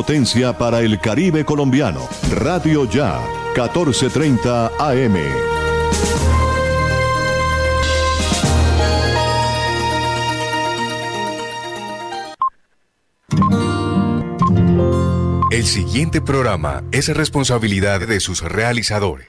potencia para el Caribe colombiano. Radio Ya, 1430 AM. El siguiente programa es responsabilidad de sus realizadores.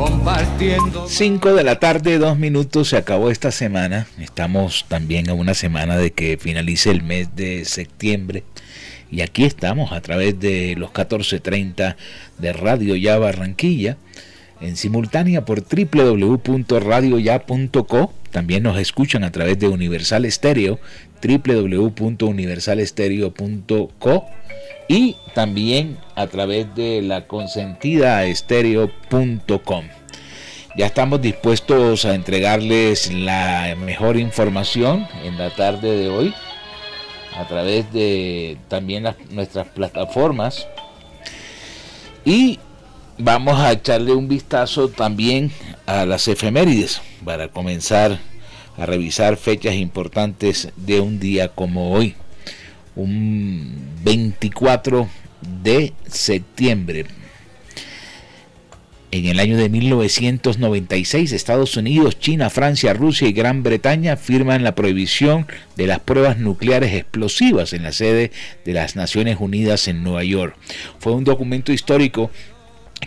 compartiendo. 5 de la tarde, dos minutos, se acabó esta semana. Estamos también a una semana de que finalice el mes de septiembre. Y aquí estamos a través de los 14.30 de Radio Ya Barranquilla, en simultánea por www.radioya.co. También nos escuchan a través de Universal Estéreo, www.universalestereo.co y también a través de la consentidaestereo.com. Ya estamos dispuestos a entregarles la mejor información en la tarde de hoy a través de también nuestras plataformas y vamos a echarle un vistazo también a las efemérides para comenzar a revisar fechas importantes de un día como hoy un 24 de septiembre. En el año de 1996, Estados Unidos, China, Francia, Rusia y Gran Bretaña firman la prohibición de las pruebas nucleares explosivas en la sede de las Naciones Unidas en Nueva York. Fue un documento histórico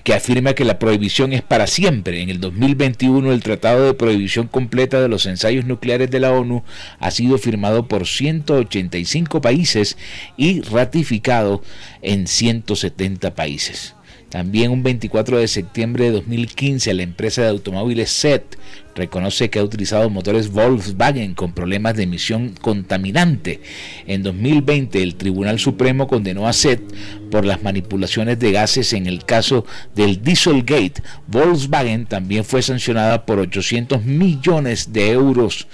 que afirma que la prohibición es para siempre. En el 2021 el Tratado de Prohibición Completa de los Ensayos Nucleares de la ONU ha sido firmado por 185 países y ratificado en 170 países. También un 24 de septiembre de 2015 la empresa de automóviles SET reconoce que ha utilizado motores Volkswagen con problemas de emisión contaminante. En 2020 el Tribunal Supremo condenó a SET por las manipulaciones de gases en el caso del Dieselgate. Volkswagen también fue sancionada por 800 millones de euros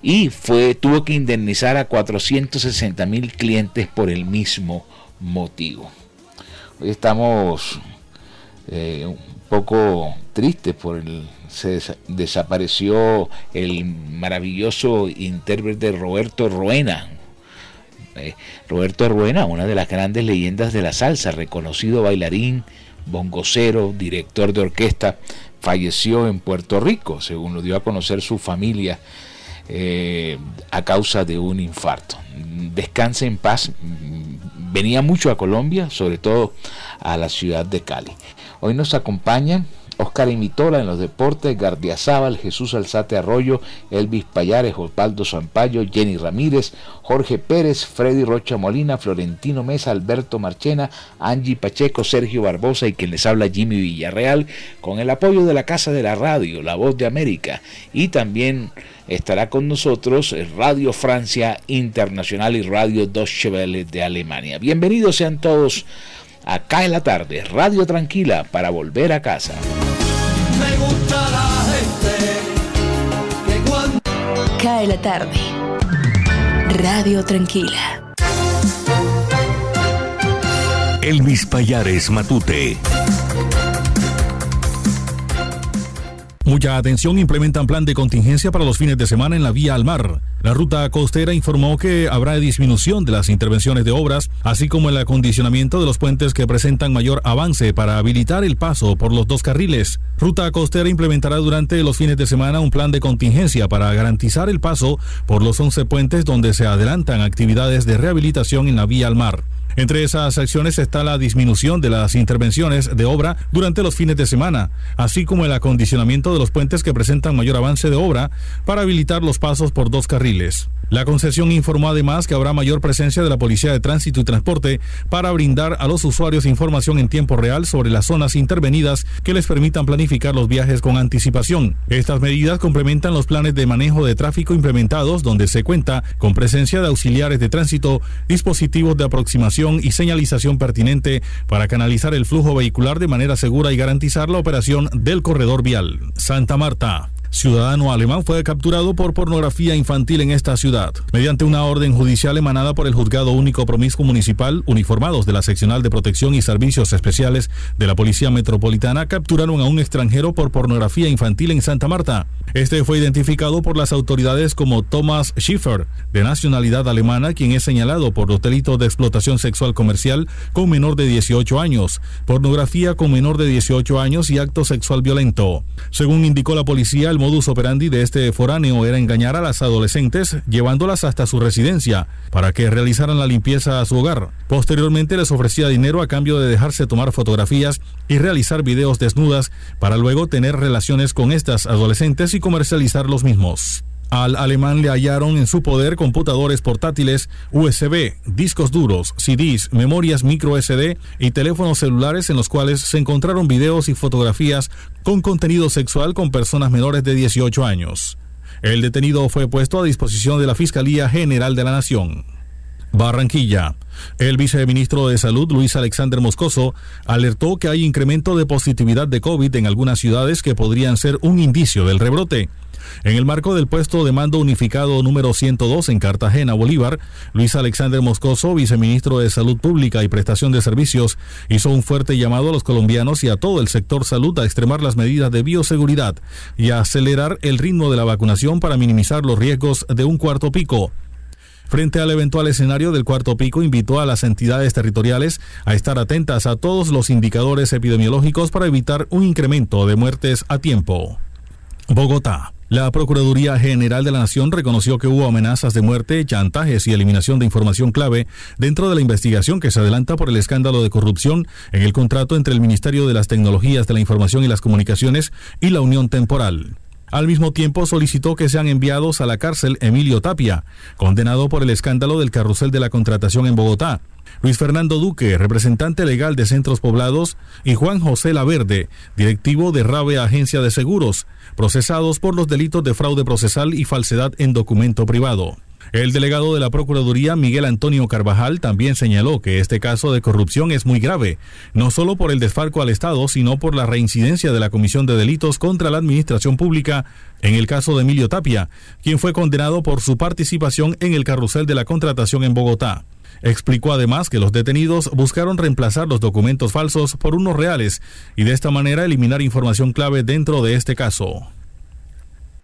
y fue, tuvo que indemnizar a 460 mil clientes por el mismo motivo. Estamos eh, un poco tristes por el se desapareció el maravilloso intérprete Roberto Ruena. Eh, Roberto Ruena, una de las grandes leyendas de la salsa, reconocido bailarín, bongocero, director de orquesta, falleció en Puerto Rico, según lo dio a conocer su familia, eh, a causa de un infarto. Descanse en paz. Venía mucho a Colombia, sobre todo a la ciudad de Cali. Hoy nos acompañan Oscar Imitola en los deportes, Gardiazabal, Jesús Alzate Arroyo, Elvis Payares, Osvaldo Zampayo, Jenny Ramírez, Jorge Pérez, Freddy Rocha Molina, Florentino Mesa, Alberto Marchena, Angie Pacheco, Sergio Barbosa y quien les habla Jimmy Villarreal, con el apoyo de la Casa de la Radio, La Voz de América, y también estará con nosotros Radio Francia Internacional y Radio Deutsche Welle de Alemania. Bienvenidos sean todos Acá en la tarde, Radio Tranquila para volver a casa. Cae la tarde. Radio Tranquila. Elvis Payares Matute. Mucha atención, implementan plan de contingencia para los fines de semana en la vía al mar. La ruta costera informó que habrá disminución de las intervenciones de obras, así como el acondicionamiento de los puentes que presentan mayor avance para habilitar el paso por los dos carriles. Ruta costera implementará durante los fines de semana un plan de contingencia para garantizar el paso por los 11 puentes donde se adelantan actividades de rehabilitación en la vía al mar. Entre esas acciones está la disminución de las intervenciones de obra durante los fines de semana, así como el acondicionamiento de los puentes que presentan mayor avance de obra para habilitar los pasos por dos carriles. La concesión informó además que habrá mayor presencia de la Policía de Tránsito y Transporte para brindar a los usuarios información en tiempo real sobre las zonas intervenidas que les permitan planificar los viajes con anticipación. Estas medidas complementan los planes de manejo de tráfico implementados donde se cuenta con presencia de auxiliares de tránsito, dispositivos de aproximación y señalización pertinente para canalizar el flujo vehicular de manera segura y garantizar la operación del corredor vial. Santa Marta ciudadano alemán fue capturado por pornografía infantil en esta ciudad. Mediante una orden judicial emanada por el Juzgado Único Promiscuo Municipal, uniformados de la Seccional de Protección y Servicios Especiales de la Policía Metropolitana capturaron a un extranjero por pornografía infantil en Santa Marta. Este fue identificado por las autoridades como Thomas Schiffer, de nacionalidad alemana, quien es señalado por los delitos de explotación sexual comercial con menor de 18 años, pornografía con menor de 18 años y acto sexual violento. Según indicó la policía, el modus operandi de este foráneo era engañar a las adolescentes llevándolas hasta su residencia para que realizaran la limpieza a su hogar. Posteriormente les ofrecía dinero a cambio de dejarse tomar fotografías y realizar videos desnudas para luego tener relaciones con estas adolescentes y comercializar los mismos. Al alemán le hallaron en su poder computadores portátiles, USB, discos duros, CDs, memorias micro SD y teléfonos celulares en los cuales se encontraron videos y fotografías con contenido sexual con personas menores de 18 años. El detenido fue puesto a disposición de la Fiscalía General de la Nación. Barranquilla. El viceministro de Salud, Luis Alexander Moscoso, alertó que hay incremento de positividad de COVID en algunas ciudades que podrían ser un indicio del rebrote. En el marco del puesto de mando unificado número 102 en Cartagena, Bolívar, Luis Alexander Moscoso, viceministro de Salud Pública y Prestación de Servicios, hizo un fuerte llamado a los colombianos y a todo el sector salud a extremar las medidas de bioseguridad y a acelerar el ritmo de la vacunación para minimizar los riesgos de un cuarto pico. Frente al eventual escenario del cuarto pico, invitó a las entidades territoriales a estar atentas a todos los indicadores epidemiológicos para evitar un incremento de muertes a tiempo. Bogotá. La Procuraduría General de la Nación reconoció que hubo amenazas de muerte, chantajes y eliminación de información clave dentro de la investigación que se adelanta por el escándalo de corrupción en el contrato entre el Ministerio de las Tecnologías de la Información y las Comunicaciones y la Unión Temporal. Al mismo tiempo solicitó que sean enviados a la cárcel Emilio Tapia, condenado por el escándalo del carrusel de la contratación en Bogotá, Luis Fernando Duque, representante legal de Centros Poblados, y Juan José Laverde, directivo de RAVE Agencia de Seguros, procesados por los delitos de fraude procesal y falsedad en documento privado. El delegado de la Procuraduría, Miguel Antonio Carvajal, también señaló que este caso de corrupción es muy grave, no solo por el desfalco al Estado, sino por la reincidencia de la Comisión de Delitos contra la Administración Pública en el caso de Emilio Tapia, quien fue condenado por su participación en el carrusel de la contratación en Bogotá. Explicó además que los detenidos buscaron reemplazar los documentos falsos por unos reales y de esta manera eliminar información clave dentro de este caso.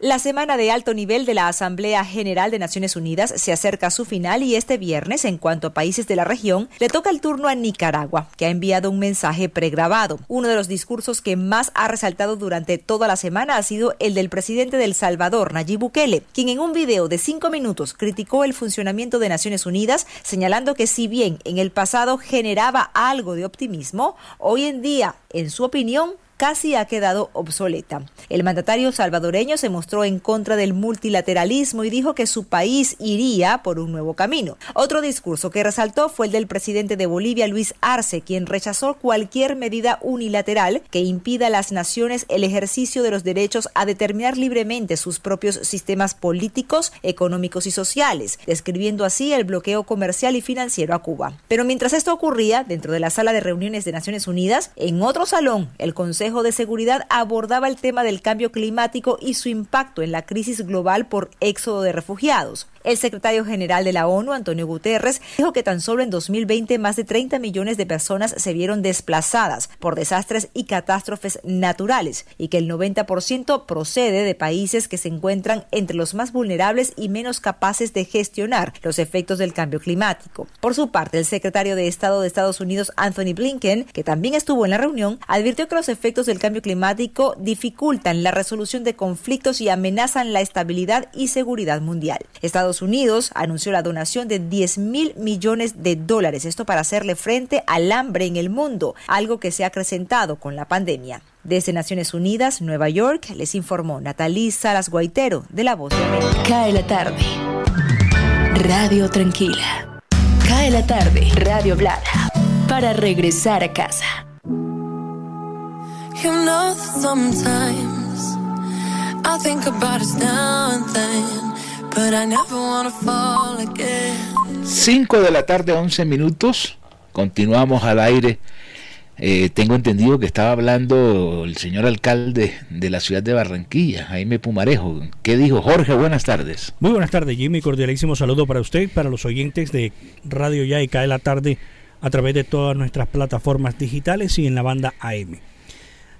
La semana de alto nivel de la Asamblea General de Naciones Unidas se acerca a su final y este viernes, en cuanto a países de la región, le toca el turno a Nicaragua, que ha enviado un mensaje pregrabado. Uno de los discursos que más ha resaltado durante toda la semana ha sido el del presidente del Salvador, Nayib Bukele, quien en un video de cinco minutos criticó el funcionamiento de Naciones Unidas, señalando que si bien en el pasado generaba algo de optimismo, hoy en día, en su opinión, casi ha quedado obsoleta. El mandatario salvadoreño se mostró en contra del multilateralismo y dijo que su país iría por un nuevo camino. Otro discurso que resaltó fue el del presidente de Bolivia, Luis Arce, quien rechazó cualquier medida unilateral que impida a las naciones el ejercicio de los derechos a determinar libremente sus propios sistemas políticos, económicos y sociales, describiendo así el bloqueo comercial y financiero a Cuba. Pero mientras esto ocurría, dentro de la sala de reuniones de Naciones Unidas, en otro salón, el Consejo de Seguridad abordaba el tema del cambio climático y su impacto en la crisis global por éxodo de refugiados. El secretario general de la ONU, Antonio Guterres, dijo que tan solo en 2020 más de 30 millones de personas se vieron desplazadas por desastres y catástrofes naturales y que el 90% procede de países que se encuentran entre los más vulnerables y menos capaces de gestionar los efectos del cambio climático. Por su parte, el secretario de Estado de Estados Unidos, Anthony Blinken, que también estuvo en la reunión, advirtió que los efectos del cambio climático dificultan la resolución de conflictos y amenazan la estabilidad y seguridad mundial. Estados Unidos anunció la donación de 10 mil millones de dólares, esto para hacerle frente al hambre en el mundo, algo que se ha acrecentado con la pandemia. Desde Naciones Unidas, Nueva York, les informó Natalí Salas Guaitero de La Voz de América. Cae la tarde. Radio Tranquila. Cae la tarde. Radio Blada. Para regresar a casa. You know sometimes I think about us now and then. 5 de la tarde, 11 minutos. Continuamos al aire. Eh, tengo entendido que estaba hablando el señor alcalde de la ciudad de Barranquilla, Jaime Pumarejo. ¿Qué dijo Jorge? Buenas tardes. Muy buenas tardes, Jimmy. Cordialísimo saludo para usted, para los oyentes de Radio Ya y Cae la Tarde a través de todas nuestras plataformas digitales y en la banda AM.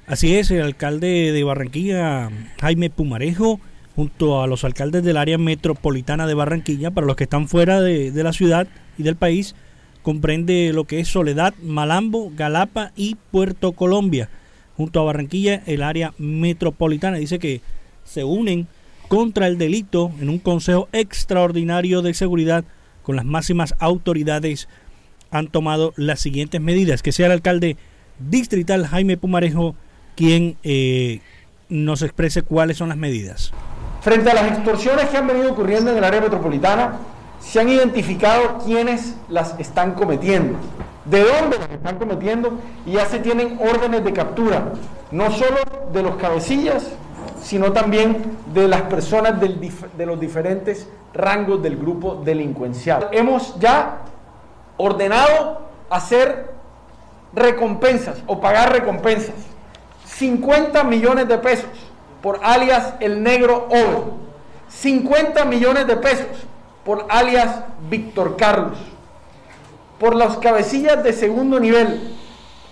Así es, el alcalde de Barranquilla, Jaime Pumarejo, junto a los alcaldes del área metropolitana de Barranquilla, para los que están fuera de, la ciudad y del país, comprende lo que es Soledad, Malambo, Galapa y Puerto Colombia. Junto a Barranquilla, el área metropolitana. Dice que se unen contra el delito en un consejo extraordinario de seguridad con las máximas autoridades han tomado las siguientes medidas. Que sea el alcalde distrital Jaime Pumarejo quien eh, nos exprese cuáles son las medidas. Frente a las extorsiones que han venido ocurriendo en el área metropolitana, se han identificado quiénes las están cometiendo, de dónde las están cometiendo y ya se tienen órdenes de captura, no solo de los cabecillas, sino también de las personas de los diferentes rangos del grupo delincuencial. Hemos ya ordenado hacer recompensas o pagar recompensas, 50 millones de pesos por alias El Negro Oro, 50 millones de pesos por alias Víctor Carlos, por las cabecillas de segundo nivel,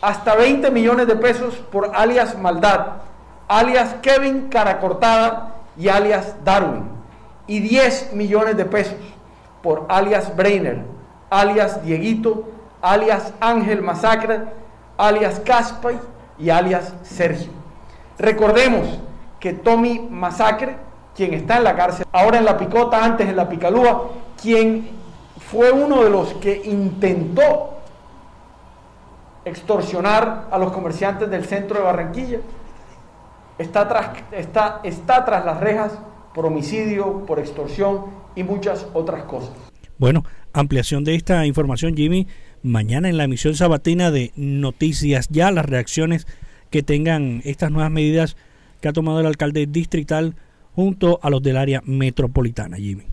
hasta 20 millones de pesos por alias Maldad, alias Kevin Caracortada y alias Darwin, y 10 millones de pesos por alias Brainer, alias Dieguito, alias Ángel Masacre, alias Caspay y alias Sergio. Recordemos que Tommy Masacre, quien está en la cárcel, ahora en la picota, antes en la picalúa, quien fue uno de los que intentó extorsionar a los comerciantes del centro de Barranquilla, está tras, está, está tras las rejas por homicidio, por extorsión y muchas otras cosas. Bueno, ampliación de esta información, Jimmy, mañana en la emisión sabatina de Noticias Ya, las reacciones que tengan estas nuevas medidas que ha tomado el alcalde distrital junto a los del área metropolitana, Jimmy.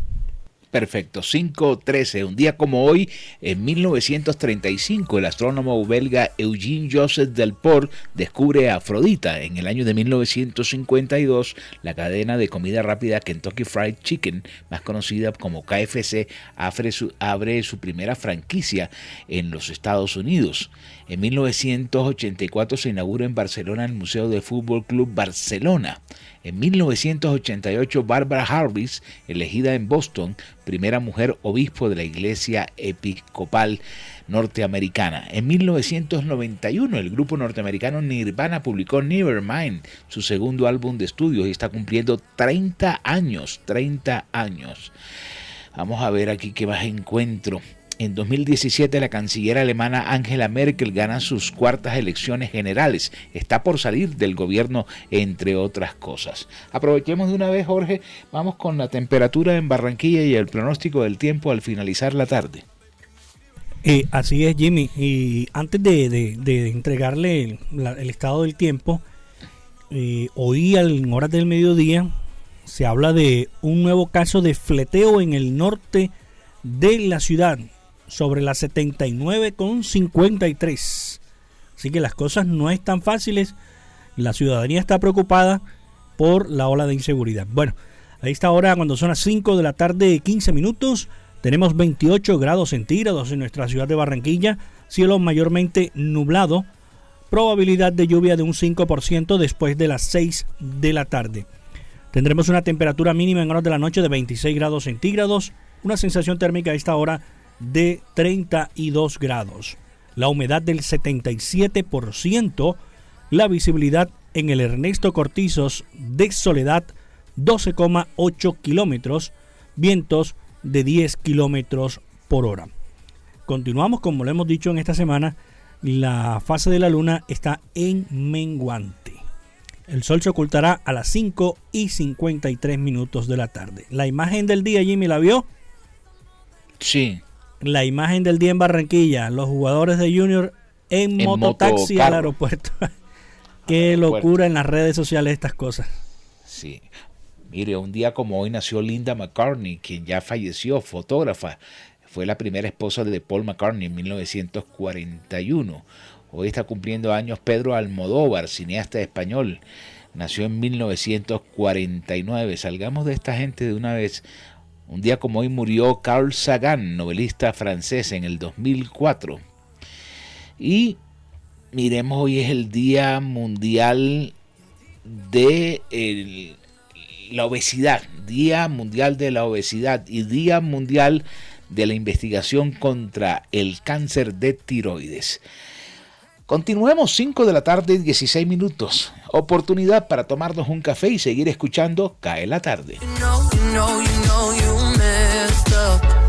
Perfecto, 5.13. Un día como hoy, en 1935, el astrónomo belga Eugene Joseph Delport descubre a Afrodita. En el año de 1952, la cadena de comida rápida Kentucky Fried Chicken, más conocida como KFC, abre su, abre su primera franquicia en los Estados Unidos. En 1984 se inaugura en Barcelona el Museo de Fútbol Club Barcelona. En 1988, Barbara Harris, elegida en Boston, primera mujer obispo de la Iglesia Episcopal norteamericana. En 1991, el grupo norteamericano Nirvana publicó Nevermind, su segundo álbum de estudio, y está cumpliendo 30 años, 30 años. Vamos a ver aquí qué más encuentro. En 2017 la canciller alemana Angela Merkel gana sus cuartas elecciones generales. Está por salir del gobierno, entre otras cosas. Aprovechemos de una vez, Jorge. Vamos con la temperatura en Barranquilla y el pronóstico del tiempo al finalizar la tarde. Eh, así es, Jimmy. Y antes de, entregarle el, estado del tiempo, eh, hoy en horas del mediodía se habla de un nuevo caso de fleteo en el norte de la ciudad, sobre las 79 con 53. Así que las cosas no están fáciles. La ciudadanía está preocupada por la ola de inseguridad. Bueno, a esta hora, cuando son las 5 de la tarde, 15 minutos, tenemos 28 grados centígrados en nuestra ciudad de Barranquilla, cielo mayormente nublado, probabilidad de lluvia de un 5% después de las 6 de la tarde. Tendremos una temperatura mínima en horas de la noche de 26 grados centígrados, una sensación térmica a esta hora de 32 grados. La humedad del 77%, la visibilidad en el Ernesto Cortizos de Soledad 12,8 kilómetros, vientos de 10 kilómetros por hora. Continuamos, como lo hemos dicho en esta semana, la fase de la luna está en menguante. El sol se ocultará a las 5 y 53 minutos de la tarde. La imagen del día, Jimmy, ¿la vio? Sí. La imagen del día en Barranquilla, los jugadores de Junior en, mototaxi al aeropuerto. Qué locura en las redes sociales estas cosas. Sí. Mire, un día como hoy nació Linda McCartney, quien ya falleció, fotógrafa. Fue la primera esposa de Paul McCartney en 1941. Hoy está cumpliendo años Pedro Almodóvar, cineasta español. Nació en 1949. Salgamos de esta gente de una vez. Un día como hoy murió Carl Sagan, novelista francés, en el 2004. Y miremos, hoy es el Día Mundial de la obesidad, Día Mundial de la Obesidad y Día Mundial de la Investigación contra el Cáncer de Tiroides. Continuemos 5 de la tarde 16 minutos. Oportunidad para tomarnos un café y seguir escuchando Cae la tarde.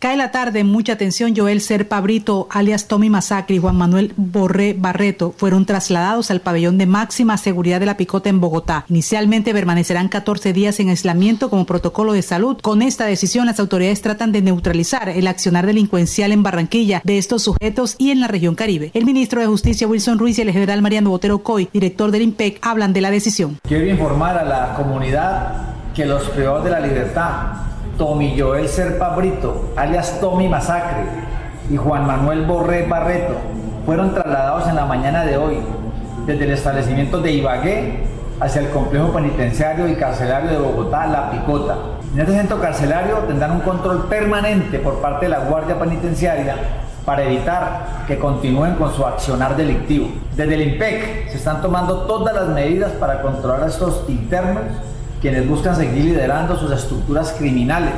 Cae la tarde, mucha atención, Joel Serpa Brito, alias Tommy Masacre y Juan Manuel Borré Barreto fueron trasladados al pabellón de máxima seguridad de la Picota en Bogotá. Inicialmente permanecerán 14 días en aislamiento como protocolo de salud. Con esta decisión, las autoridades tratan de neutralizar el accionar delincuencial en Barranquilla de estos sujetos y en la región Caribe. El ministro de Justicia Wilson Ruiz y el general Mariano Botero Coy, director del IMPEC, hablan de la decisión. Quiero informar a la comunidad que los privados de la libertad Tommy Joel Serpa Brito, alias Tommy Masacre, y Juan Manuel Borré Barreto fueron trasladados en la mañana de hoy desde el establecimiento de Ibagué hacia el complejo penitenciario y carcelario de Bogotá, La Picota. En este centro carcelario tendrán un control permanente por parte de la Guardia Penitenciaria para evitar que continúen con su accionar delictivo. Desde el IMPEC se están tomando todas las medidas para controlar a estos internos quienes buscan seguir liderando sus estructuras criminales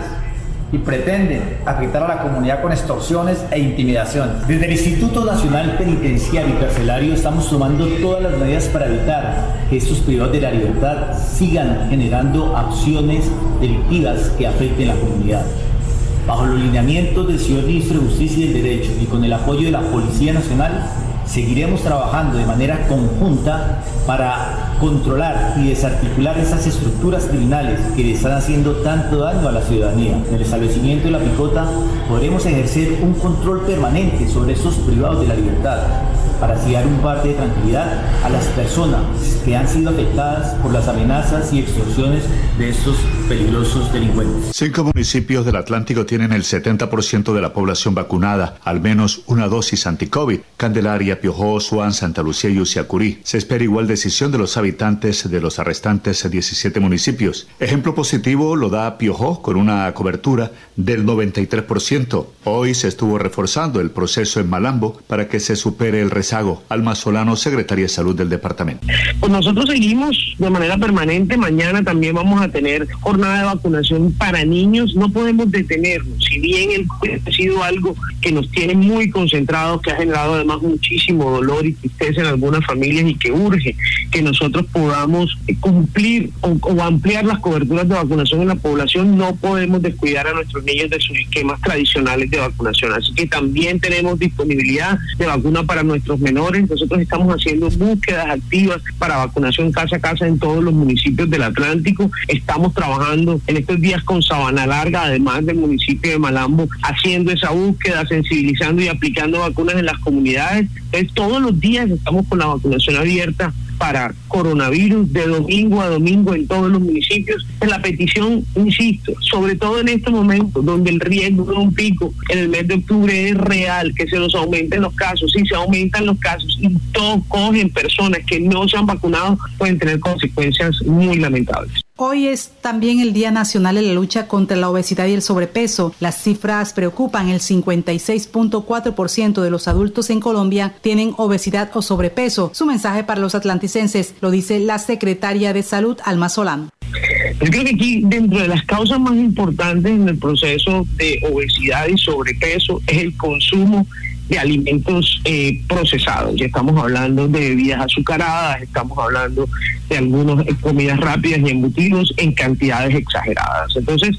y pretenden afectar a la comunidad con extorsiones e intimidaciones. Desde el Instituto Nacional Penitenciario y Carcelario estamos tomando todas las medidas para evitar que estos privados de la libertad sigan generando acciones delictivas que afecten a la comunidad. Bajo los lineamientos del señor Ministro de Justicia y del Derecho y con el apoyo de la Policía Nacional, seguiremos trabajando de manera conjunta para controlar y desarticular esas estructuras criminales que le están haciendo tanto daño a la ciudadanía. En el establecimiento de la picota podremos ejercer un control permanente sobre esos privados de la libertad para así dar un parte de tranquilidad a las personas que han sido afectadas por las amenazas y extorsiones de estos peligrosos delincuentes. Cinco municipios del Atlántico tienen el 70% de la población vacunada, al menos una dosis anti-COVID. Candelaria, Piojó, Suán, Santa Lucía y Uciacurí. Se espera igual decisión de los habitantes de los arrestantes 17 municipios. Ejemplo positivo lo da Piojó con una cobertura del 93%. Hoy se estuvo reforzando el proceso en Malambo para que se supere el rezago Alma Solano, secretaria de Salud del departamento. Pues nosotros seguimos de manera permanente. Mañana también vamos a tener jornada de vacunación para niños. No podemos detenernos. Si bien el ha sido algo que nos tiene muy concentrados, que ha generado además muchísimo dolor y tristeza en algunas familias y que urge que nosotros podamos cumplir o ampliar las coberturas de vacunación en la población, no podemos descuidar a nuestros niños de sus esquemas tradicionales de vacunación. Así que también tenemos disponibilidad de vacuna para nuestros menores. Nosotros estamos haciendo búsquedas activas para vacunación casa a casa en todos los municipios del Atlántico. Estamos trabajando en estos días con Sabana Larga, además del municipio de Malambo, haciendo esa búsqueda, sensibilizando y aplicando vacunas en las comunidades. Entonces, todos los días estamos con la vacunación abierta para coronavirus de domingo a domingo en todos los municipios. La petición, insisto, sobre todo en este momento donde el riesgo de un pico en el mes de octubre es real, que se nos aumenten los casos, si se aumentan los casos y todos cogen personas que no se han vacunado, pueden tener consecuencias muy lamentables. Hoy es también el Día Nacional de la Lucha contra la Obesidad y el Sobrepeso. Las cifras preocupan. El 56.4% de los adultos en Colombia tienen obesidad o sobrepeso. Su mensaje para los atlanticenses lo dice la secretaria de Salud, Alma Solán. Yo creo que aquí, dentro de las causas más importantes en el proceso de obesidad y sobrepeso, es el consumo de alimentos eh, procesados. Ya estamos hablando de bebidas azucaradas, estamos hablando de algunas comidas rápidas y embutidos en cantidades exageradas. Entonces,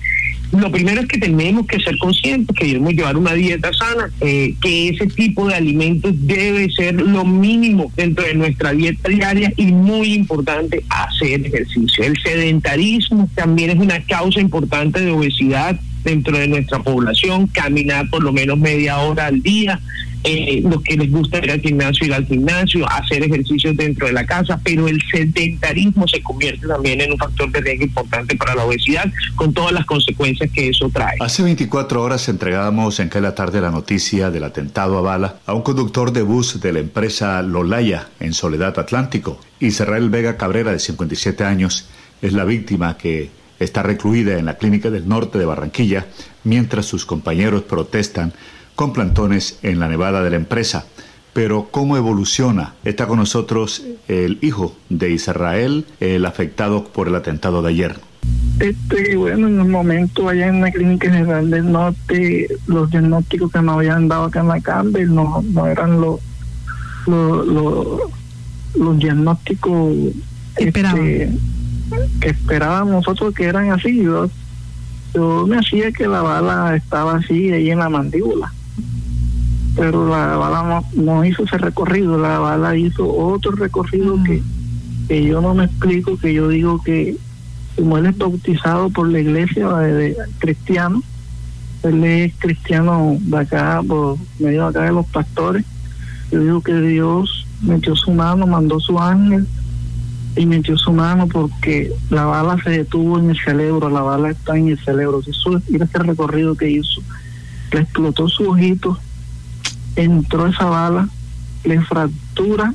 lo primero es que tenemos que ser conscientes que debemos llevar una dieta sana, eh, que ese tipo de alimentos debe ser lo mínimo dentro de nuestra dieta diaria y muy importante hacer ejercicio. El sedentarismo también es una causa importante de obesidad dentro de nuestra población, caminar por lo menos media hora al día, eh, los que les gusta ir al gimnasio, ir al gimnasio, hacer ejercicios dentro de la casa, pero el sedentarismo se convierte también en un factor de riesgo importante para la obesidad, con todas las consecuencias que eso trae. Hace 24 horas entregábamos en la tarde la noticia del atentado a bala a un conductor de bus de la empresa Lolaya en Soledad Atlántico. Israel Vega Cabrera, de 57 años, es la víctima que está recluida en la clínica del norte de Barranquilla, mientras sus compañeros protestan con plantones en la nevada de la empresa. Pero ¿cómo evoluciona? Está con nosotros el hijo de Israel, el afectado por el atentado de ayer. Este, bueno, en un momento allá en la clínica general del norte, los diagnósticos que nos habían dado acá en la Campbell no, no eran los los, los, diagnósticos este, que esperábamos nosotros que eran así. Yo, yo me hacía que la bala estaba así ahí en la mandíbula pero la bala no, hizo ese recorrido, la bala hizo otro recorrido que, que yo no me explico, que yo digo que como él es bautizado por la iglesia de, cristiano, él es cristiano de acá, por medio de acá de los pastores, yo digo que Dios metió su mano, mandó su ángel y metió su mano porque la bala se detuvo en el cerebro, la bala está en el cerebro. Eso, mira ese recorrido que hizo, le explotó su ojito entró esa bala, le fractura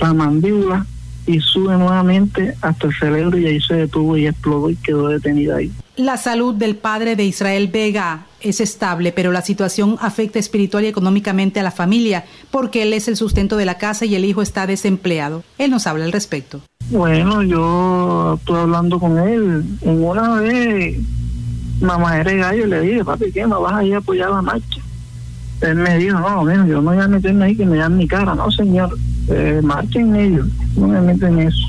la mandíbula y sube nuevamente hasta el cerebro y ahí se detuvo y explotó y quedó detenida ahí. La salud del padre de Israel Vega es estable, pero la situación afecta espiritual y económicamente a la familia porque él es el sustento de la casa y el hijo está desempleado. Él nos habla al respecto. Bueno, yo estuve hablando con él. Una vez, mamá era gallo, le dije, papi, ¿qué? ¿Me vas a ir a apoyar la marcha? él me dijo, no, yo no voy a meterme ahí que me dan mi cara, no señor, eh, marchen ellos, no me meten en eso.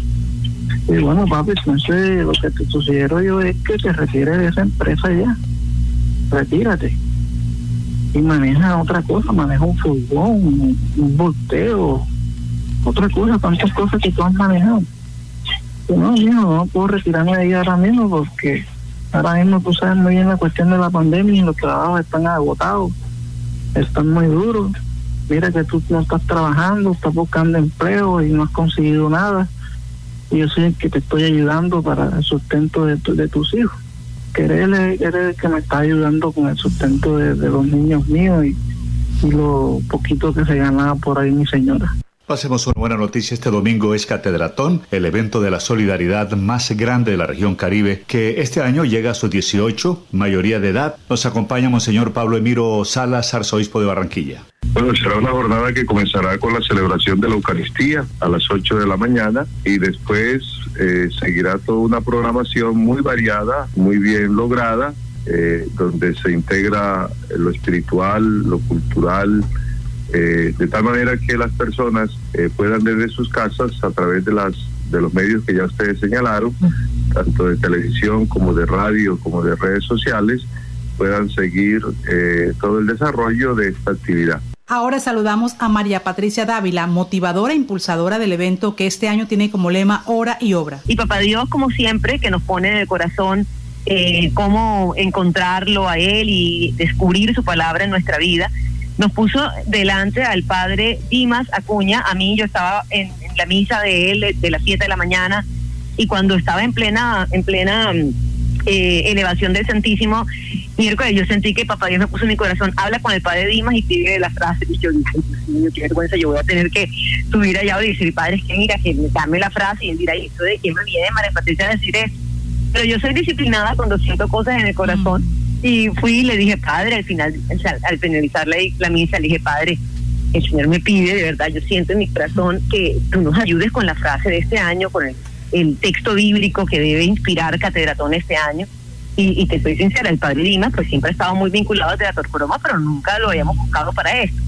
Y bueno, papi, entonces lo que te sugiero yo es que te retires de esa empresa ya, retírate. Y maneja otra cosa, maneja un fútbol, un, volteo, otra cosa, tantas cosas que tú has manejado. Y no, hijo, no puedo retirarme de ahí ahora mismo porque ahora mismo tú sabes muy bien la cuestión de la pandemia y los trabajos están agotados están muy duros. Mira que tú no estás trabajando, estás buscando empleo y no has conseguido nada. Y yo soy el que te estoy ayudando para el sustento de, de tus hijos. Que eres, el que me está ayudando con el sustento de, los niños míos y, y lo que se ganaba por ahí mi señora. Pasemos una buena noticia. Este domingo es Catedratón, el evento de la solidaridad más grande de la región Caribe, que este año llega a sus 18, mayoría de edad. Nos acompaña Monseñor Pablo Emiro Salas, arzobispo de Barranquilla. Bueno, será una jornada que comenzará con la celebración de la Eucaristía a las 8 de la mañana y después eh, seguirá toda una programación muy variada, muy bien lograda, eh, donde se integra lo espiritual, lo cultural, eh, de tal manera que las personas eh, puedan desde sus casas a través de las de los medios que ya ustedes señalaron, tanto de televisión como de radio como de redes sociales, puedan seguir eh, todo el desarrollo de esta actividad. Ahora saludamos a María Patricia Dávila, motivadora e impulsadora del evento que este año tiene como lema Hora y Obra. Y Papá Dios, como siempre, que nos pone en el corazón eh, cómo encontrarlo a Él y descubrir su palabra en nuestra vida nos puso delante al padre Dimas Acuña, a mí yo estaba en, la misa de él de, las 7 de la mañana y cuando estaba en plena en plena eh, elevación del Santísimo, miércoles yo sentí que papá Dios me puso en mi corazón, habla con el padre Dimas y pide la frase y yo dije, qué vergüenza, yo voy a tener que subir allá y decir, padre, es que mira, que dame la frase y él dirá, ¿esto de quién me viene María Patricia a decir eso? Pero yo soy disciplinada cuando siento cosas en el corazón. Y fui y le dije, padre, al final, al finalizar la, misa, le dije, padre, el Señor me pide, de verdad, yo siento en mi corazón que tú nos ayudes con la frase de este año, con el, texto bíblico que debe inspirar Catedratón este año. Y, te soy sincera, el padre Dimas pues siempre ha estado muy vinculado a Teatro Coroma, pero nunca lo habíamos buscado para esto.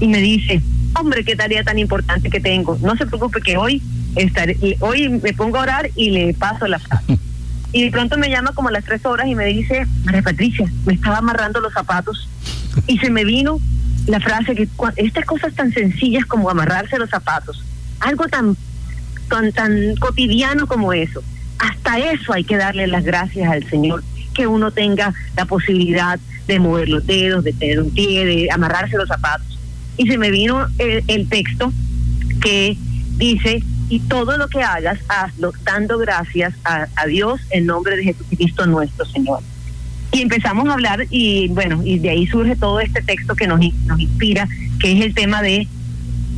Y me dice, hombre, qué tarea tan importante que tengo. No se preocupe que hoy estaré, hoy me pongo a orar y le paso la frase. Y de pronto me llama como a las tres horas y me dice, María Patricia, me estaba amarrando los zapatos y se me vino la frase que estas cosas tan sencillas como amarrarse los zapatos, algo tan, tan, tan cotidiano como eso, hasta eso hay que darle las gracias al Señor, que uno tenga la posibilidad de mover los dedos, de tener un pie, de amarrarse los zapatos. Y se me vino el, el texto que dice, y todo lo que hagas, hazlo dando gracias a, Dios en nombre de Jesucristo nuestro Señor. Y empezamos a hablar y bueno, y de ahí surge todo este texto que nos, nos inspira, que es el tema de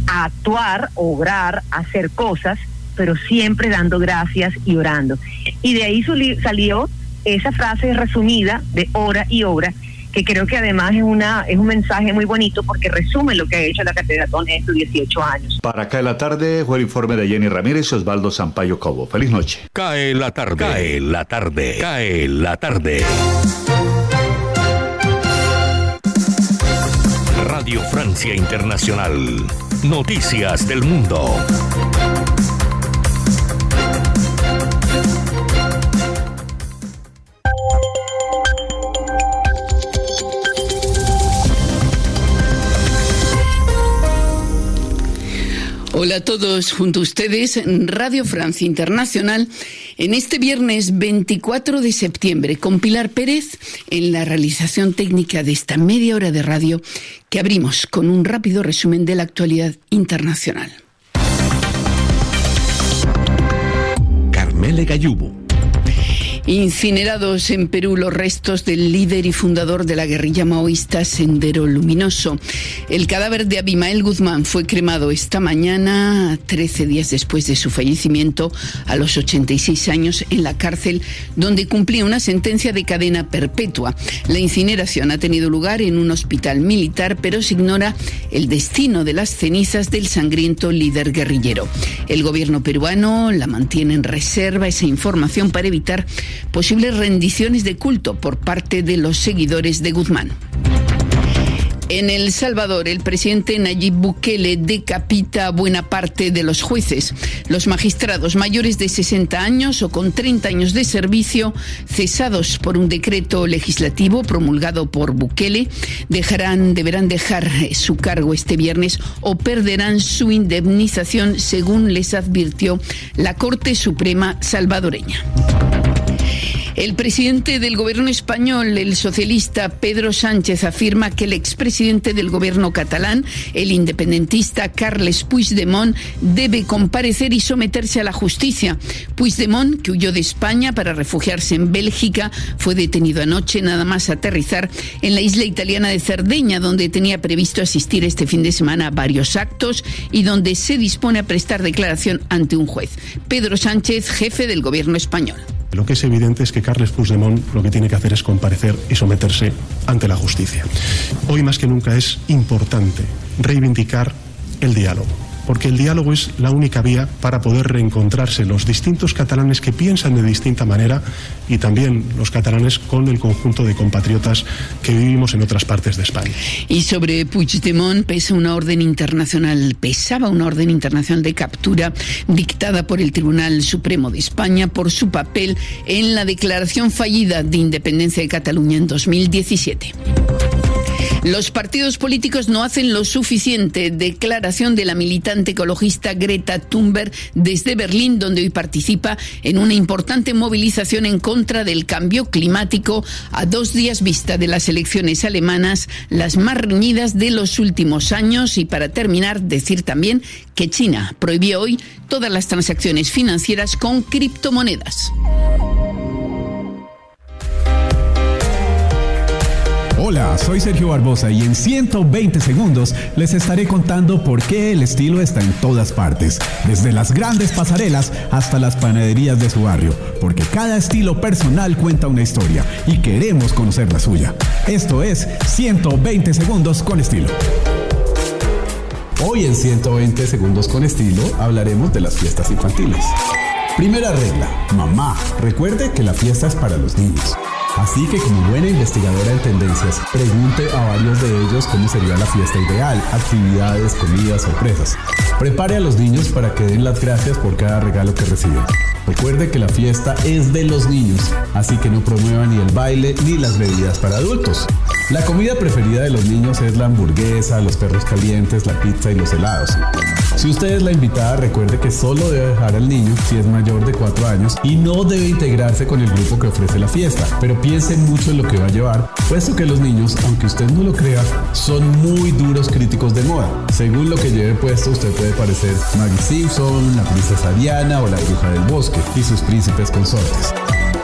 actuar, obrar, hacer cosas, pero siempre dando gracias y orando. Y de ahí salió esa frase resumida de hora y obra, que creo que además es una es un mensaje muy bonito porque resume lo que ha hecho la Catedratón en estos 18 años. Para cae la tarde fue el informe de Jenny Ramírez y Osvaldo Sampaio Cobo. Feliz noche. Cae la tarde. Cae la tarde. Cae la tarde. Radio Francia Internacional. Noticias del Mundo. Hola a todos, junto a ustedes, Radio Francia Internacional, en este viernes 24 de septiembre, con Pilar Pérez en la realización técnica de esta media hora de radio que abrimos con un rápido resumen de la actualidad internacional. Carmele Gallubo. Incinerados en Perú los restos del líder y fundador de la guerrilla maoísta Sendero Luminoso. El cadáver de Abimael Guzmán fue cremado esta mañana, 13 días después de su fallecimiento, a los 86 años, en la cárcel donde cumplía una sentencia de cadena perpetua. La incineración ha tenido lugar en un hospital militar, pero se ignora el destino de las cenizas del sangriento líder guerrillero. El gobierno peruano la mantiene en reserva esa información para evitar posibles rendiciones de culto por parte de los seguidores de Guzmán. En El Salvador, el presidente Nayib Bukele decapita a buena parte de los jueces. Los magistrados mayores de 60 años o con 30 años de servicio, cesados por un decreto legislativo promulgado por Bukele, dejarán, deberán dejar su cargo este viernes o perderán su indemnización, según les advirtió la Corte Suprema salvadoreña. El presidente del gobierno español, el socialista Pedro Sánchez, afirma que el expresidente del gobierno catalán, el independentista Carles Puigdemont, debe comparecer y someterse a la justicia. Puigdemont, que huyó de España para refugiarse en Bélgica, fue detenido anoche nada más aterrizar en la isla italiana de Cerdeña, donde tenía previsto asistir este fin de semana a varios actos y donde se dispone a prestar declaración ante un juez. Pedro Sánchez, jefe del gobierno español. Lo que es evidente es que Carles Puigdemont lo que tiene que hacer es comparecer y someterse ante la justicia. Hoy más que nunca es importante reivindicar el diálogo porque el diálogo es la única vía para poder reencontrarse los distintos catalanes que piensan de distinta manera y también los catalanes con el conjunto de compatriotas que vivimos en otras partes de España. Y sobre Puigdemont pesa una orden internacional, pesaba una orden internacional de captura dictada por el Tribunal Supremo de España por su papel en la declaración fallida de independencia de Cataluña en 2017. Los partidos políticos no hacen lo suficiente. Declaración de la militante ecologista Greta Thunberg desde Berlín, donde hoy participa en una importante movilización en contra del cambio climático a dos días vista de las elecciones alemanas, las más reñidas de los últimos años. Y para terminar, decir también que China prohibió hoy todas las transacciones financieras con criptomonedas. Hola, soy Sergio Barbosa y en 120 segundos les estaré contando por qué el estilo está en todas partes, desde las grandes pasarelas hasta las panaderías de su barrio, porque cada estilo personal cuenta una historia y queremos conocer la suya. Esto es 120 segundos con estilo. Hoy en 120 segundos con estilo hablaremos de las fiestas infantiles. Primera regla, mamá, recuerde que la fiesta es para los niños. Así que como buena investigadora en tendencias, pregunte a varios de ellos cómo sería la fiesta ideal, actividades, comidas, sorpresas. Prepare a los niños para que den las gracias por cada regalo que reciben. Recuerde que la fiesta es de los niños, así que no promueva ni el baile ni las bebidas para adultos. La comida preferida de los niños es la hamburguesa, los perros calientes, la pizza y los helados. Si usted es la invitada, recuerde que solo debe dejar al niño si es mayor de 4 años y no debe integrarse con el grupo que ofrece la fiesta, pero piense mucho en lo que va a llevar, puesto que los niños, aunque usted no lo crea, son muy duros críticos de moda. Según lo que lleve puesto, usted puede parecer Maggie Simpson, la princesa Diana o la bruja del bosque y sus príncipes consortes.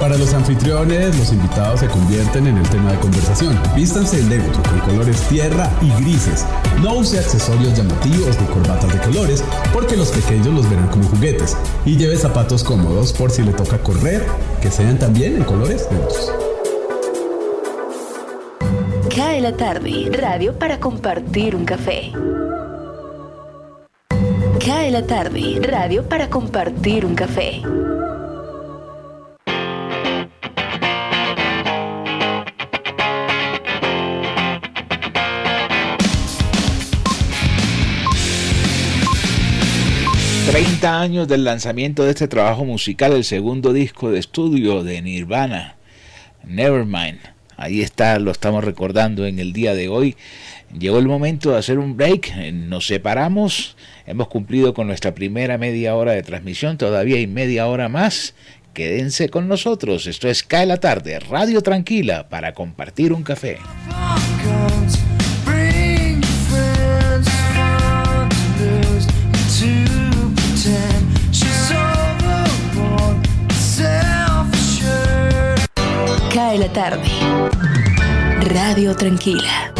Para los anfitriones, los invitados se convierten en el tema de conversación. Vístanse neutro, con colores tierra y grises. No use accesorios llamativos ni corbatas de colores, porque los pequeños los verán como juguetes. Y lleve zapatos cómodos por si le toca correr, que sean también en colores neutros. Cae la tarde, radio para compartir un café. Cae la tarde, radio para compartir un café. Años del lanzamiento de este trabajo musical, el segundo disco de estudio de Nirvana, Nevermind. Ahí está, lo estamos recordando en el día de hoy. Llegó el momento de hacer un break, nos separamos, hemos cumplido con nuestra primera media hora de transmisión, todavía hay media hora más. Quédense con nosotros, esto es Cae la tarde, Radio Tranquila, para compartir un café. Cae la tarde. Radio Tranquila.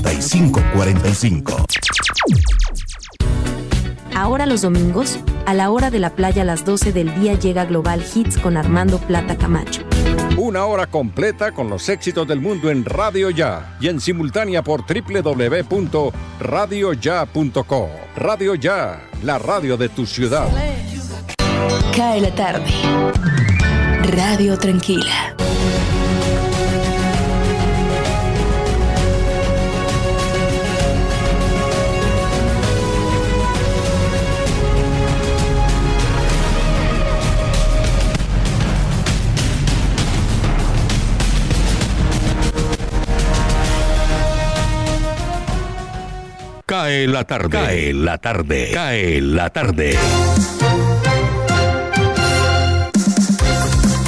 3545. Ahora los domingos, a la hora de la playa a las 12 del día llega Global Hits con Armando Plata Camacho. Una hora completa con los éxitos del mundo en Radio Ya y en simultánea por www.radioya.co. Radio Ya, la radio de tu ciudad. Cae la tarde. Radio Tranquila. Cae la tarde. Cae la tarde. Cae la tarde.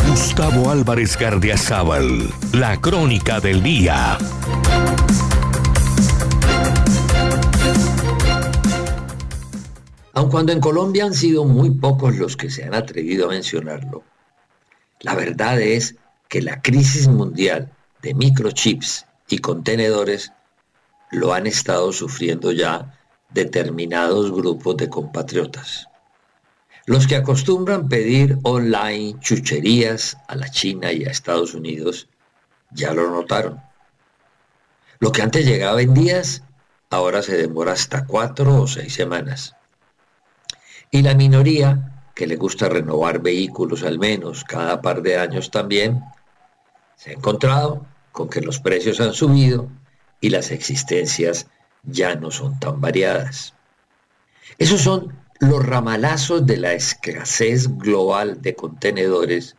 Gustavo Álvarez Gardiazabal, la crónica del día. Aun cuando en Colombia han sido muy pocos los que se han atrevido a mencionarlo, la verdad es que la crisis mundial de microchips y contenedores lo han estado sufriendo ya determinados grupos de compatriotas. Los que acostumbran pedir online chucherías a la China y a Estados Unidos ya lo notaron. Lo que antes llegaba en días, ahora se demora hasta cuatro o seis semanas. Y la minoría, que le gusta renovar vehículos al menos cada par de años también, se ha encontrado con que los precios han subido y las existencias ya no son tan variadas. Esos son los ramalazos de la escasez global de contenedores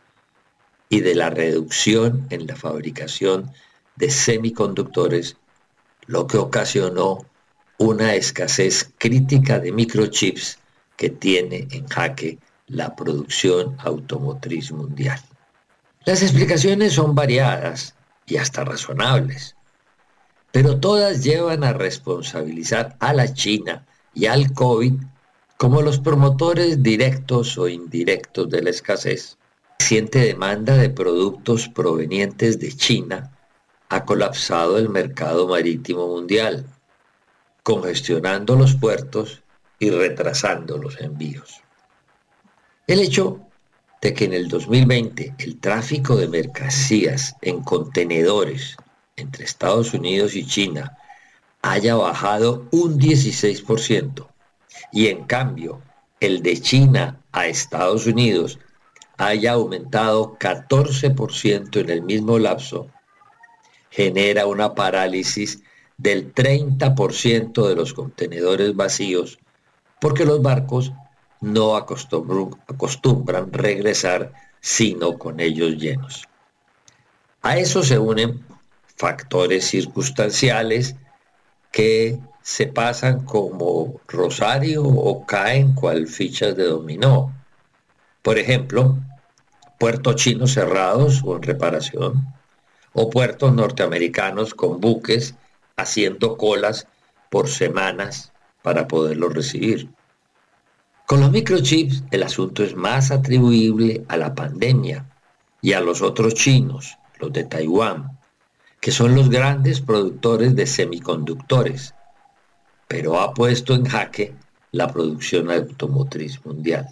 y de la reducción en la fabricación de semiconductores, lo que ocasionó una escasez crítica de microchips que tiene en jaque la producción automotriz mundial. Las explicaciones son variadas y hasta razonables pero todas llevan a responsabilizar a la China y al COVID como los promotores directos o indirectos de la escasez. Creciente demanda de productos provenientes de China ha colapsado el mercado marítimo mundial, congestionando los puertos y retrasando los envíos. El hecho de que en el 2020 el tráfico de mercancías en contenedores entre Estados Unidos y China haya bajado un 16% y en cambio el de China a Estados Unidos haya aumentado 14% en el mismo lapso, genera una parálisis del 30% de los contenedores vacíos porque los barcos no acostumbran, acostumbran regresar sino con ellos llenos. A eso se unen factores circunstanciales que se pasan como rosario o caen cual fichas de dominó. Por ejemplo, puertos chinos cerrados o en reparación, o puertos norteamericanos con buques haciendo colas por semanas para poderlos recibir. Con los microchips el asunto es más atribuible a la pandemia y a los otros chinos, los de Taiwán, que son los grandes productores de semiconductores, pero ha puesto en jaque la producción automotriz mundial.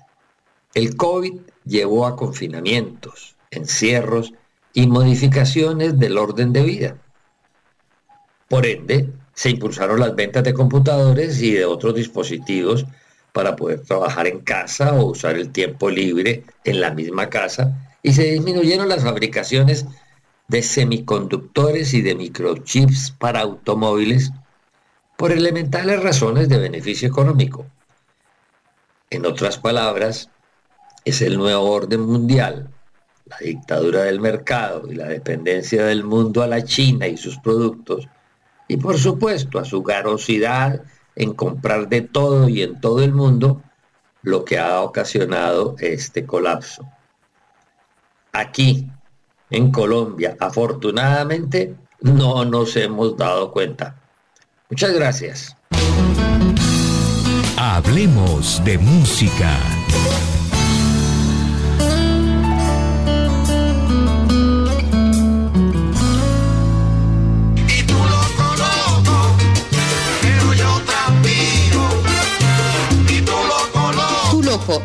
El COVID llevó a confinamientos, encierros y modificaciones del orden de vida. Por ende, se impulsaron las ventas de computadores y de otros dispositivos para poder trabajar en casa o usar el tiempo libre en la misma casa y se disminuyeron las fabricaciones de semiconductores y de microchips para automóviles por elementales razones de beneficio económico. En otras palabras, es el nuevo orden mundial, la dictadura del mercado y la dependencia del mundo a la China y sus productos, y por supuesto a su garosidad en comprar de todo y en todo el mundo, lo que ha ocasionado este colapso. Aquí, en Colombia, afortunadamente, no nos hemos dado cuenta. Muchas gracias. Hablemos de música.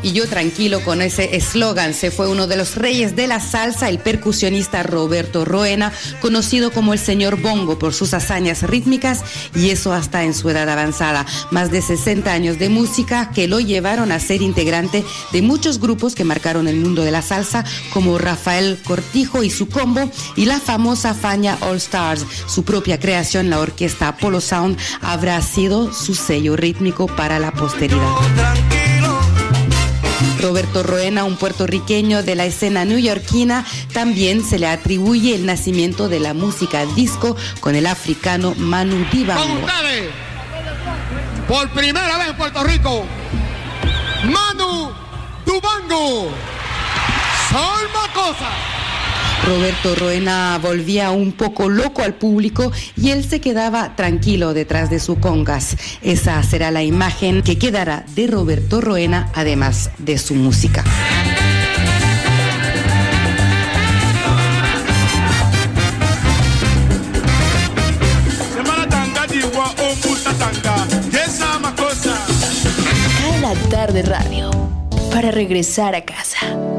Y yo tranquilo con ese eslogan. Se fue uno de los reyes de la salsa, el percusionista Roberto Roena, conocido como el señor Bongo por sus hazañas rítmicas y eso hasta en su edad avanzada. Más de 60 años de música que lo llevaron a ser integrante de muchos grupos que marcaron el mundo de la salsa, como Rafael Cortijo y su combo y la famosa Faña All Stars. Su propia creación, la orquesta Apollo Sound, habrá sido su sello rítmico para la posteridad. Roberto Roena, un puertorriqueño de la escena neoyorquina, también se le atribuye el nacimiento de la música disco con el africano Manu Dibango. Por primera vez en Puerto Rico, Manu Dibango. Salma Cosa. Roberto Roena volvía un poco loco al público y él se quedaba tranquilo detrás de su congas. Esa será la imagen que quedará de Roberto Roena, además de su música. la tarde radio para regresar a casa.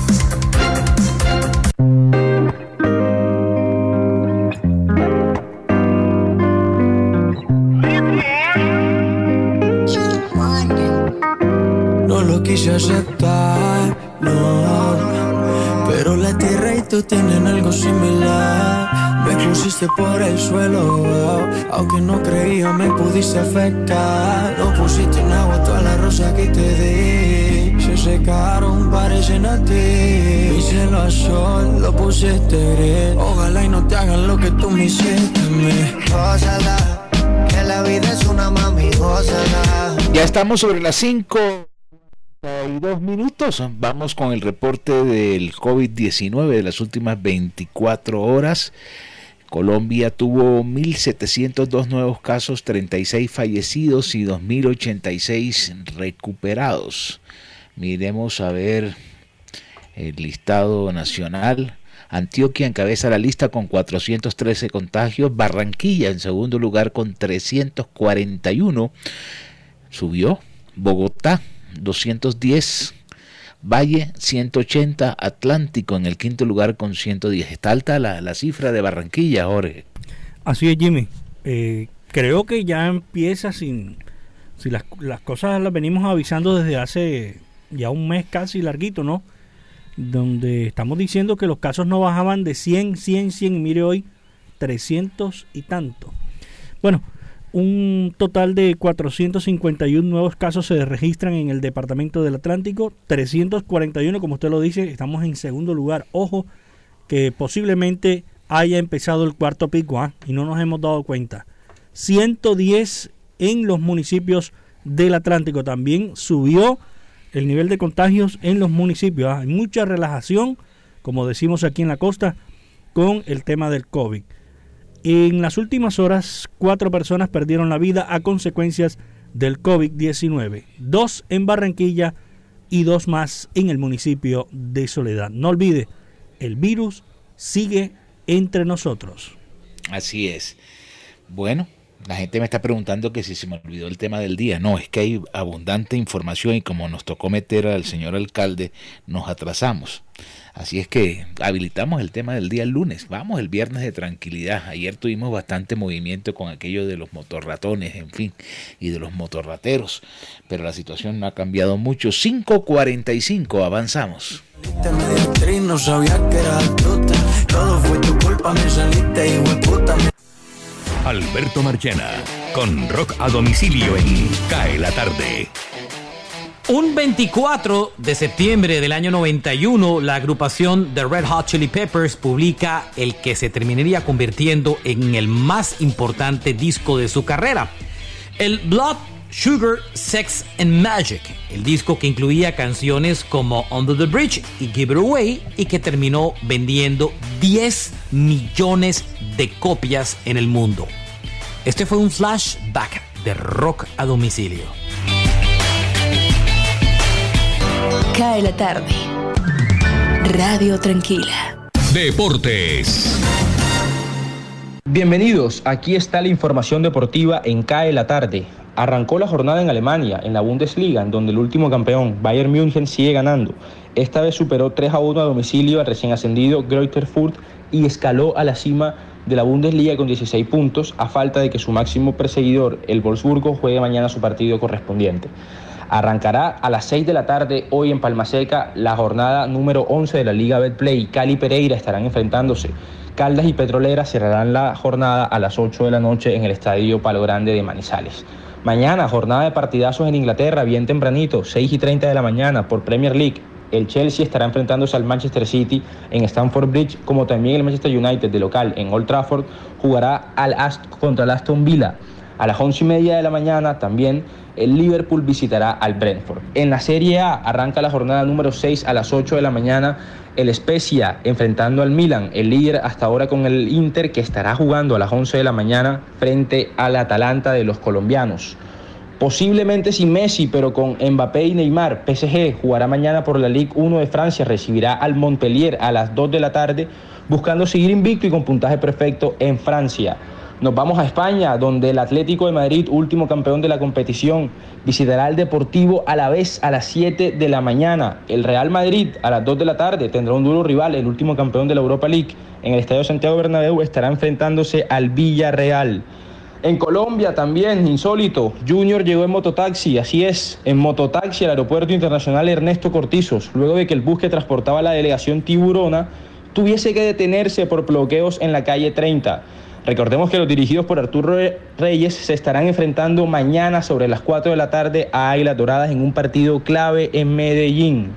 Pusiste por el suelo, aunque no creía me pudiste afectar. No pusiste en agua todas las rosas que te di. Se secaron, parecen a ti. Mi cielo a sol, lo pusiste gris. Ojalá y no te hagan lo que tú me hiciste a mí. que la vida es una mami, Ya estamos sobre las 5 dos minutos. Vamos con el reporte del COVID-19 de las últimas 24 horas. Colombia tuvo 1.702 nuevos casos, 36 fallecidos y 2.086 recuperados. Miremos a ver el listado nacional. Antioquia encabeza la lista con 413 contagios, Barranquilla en segundo lugar con 341, subió, Bogotá 210, Valle 180, Atlántico en el quinto lugar con 110. Está alta la, cifra de Barranquilla, Jorge. Así es, Jimmy. Eh, creo que ya empieza sin... Si las, las cosas las venimos avisando desde hace ya un mes casi larguito, ¿no? Donde estamos diciendo que los casos no bajaban de 100, 100, 100 y mire hoy 300 y tanto. Bueno, un total de 451 nuevos casos se registran en el departamento del Atlántico, 341 como usted lo dice, estamos en segundo lugar. Ojo que posiblemente haya empezado el cuarto pico ¿ah? y no nos hemos dado cuenta. 110 en los municipios del Atlántico. También subió el nivel de contagios en los municipios. ¿ah? Hay mucha relajación, como decimos aquí en la costa, con el tema del COVID. En las últimas horas, cuatro personas perdieron la vida a consecuencias del COVID-19, dos en Barranquilla y dos más en el municipio de Soledad. No olvide, el virus sigue entre nosotros. Así es. Bueno, la gente me está preguntando que si se me olvidó el tema del día. No, es que hay abundante información y como nos tocó meter al señor alcalde, nos atrasamos. Así es que habilitamos el tema del día el lunes. Vamos el viernes de tranquilidad. Ayer tuvimos bastante movimiento con aquello de los motorratones, en fin, y de los motorrateros. Pero la situación no ha cambiado mucho. 5.45, avanzamos. Alberto Marchena, con rock a domicilio en Cae la Tarde. Un 24 de septiembre del año 91, la agrupación The Red Hot Chili Peppers publica el que se terminaría convirtiendo en el más importante disco de su carrera, el Blood, Sugar, Sex and Magic, el disco que incluía canciones como Under the Bridge y Give It Away y que terminó vendiendo 10 millones de copias en el mundo. Este fue un flashback de rock a domicilio. Cae la tarde. Radio Tranquila. Deportes. Bienvenidos, aquí está la información deportiva en CAE la tarde. Arrancó la jornada en Alemania, en la Bundesliga, en donde el último campeón, Bayern München, sigue ganando. Esta vez superó 3 a 1 a domicilio al recién ascendido Greuther Fürth y escaló a la cima de la Bundesliga con 16 puntos, a falta de que su máximo perseguidor, el Wolfsburgo, juegue mañana su partido correspondiente. Arrancará a las 6 de la tarde hoy en Palmaseca la jornada número 11 de la Liga Betplay. Cali y Pereira estarán enfrentándose. Caldas y Petroleras cerrarán la jornada a las 8 de la noche en el Estadio Palo Grande de Manizales. Mañana, jornada de partidazos en Inglaterra, bien tempranito, 6 y 30 de la mañana por Premier League. El Chelsea estará enfrentándose al Manchester City en Stamford Bridge, como también el Manchester United de local en Old Trafford jugará al Ast contra el Aston Villa. A las 11 y media de la mañana también el Liverpool visitará al Brentford. En la Serie A arranca la jornada número 6 a las 8 de la mañana. El Spezia enfrentando al Milan, el líder hasta ahora con el Inter que estará jugando a las 11 de la mañana frente al Atalanta de los colombianos. Posiblemente sin Messi, pero con Mbappé y Neymar, PSG jugará mañana por la Ligue 1 de Francia, recibirá al Montpellier a las 2 de la tarde, buscando seguir invicto y con puntaje perfecto en Francia. Nos vamos a España, donde el Atlético de Madrid, último campeón de la competición, visitará al Deportivo a la vez a las 7 de la mañana. El Real Madrid a las 2 de la tarde tendrá un duro rival, el último campeón de la Europa League. En el Estadio Santiago Bernabéu estará enfrentándose al Villarreal. En Colombia también, insólito, Junior llegó en mototaxi, así es, en mototaxi al Aeropuerto Internacional Ernesto Cortizos, luego de que el bus que transportaba la delegación tiburona tuviese que detenerse por bloqueos en la calle 30. Recordemos que los dirigidos por Arturo Reyes se estarán enfrentando mañana sobre las 4 de la tarde a Águilas Doradas en un partido clave en Medellín.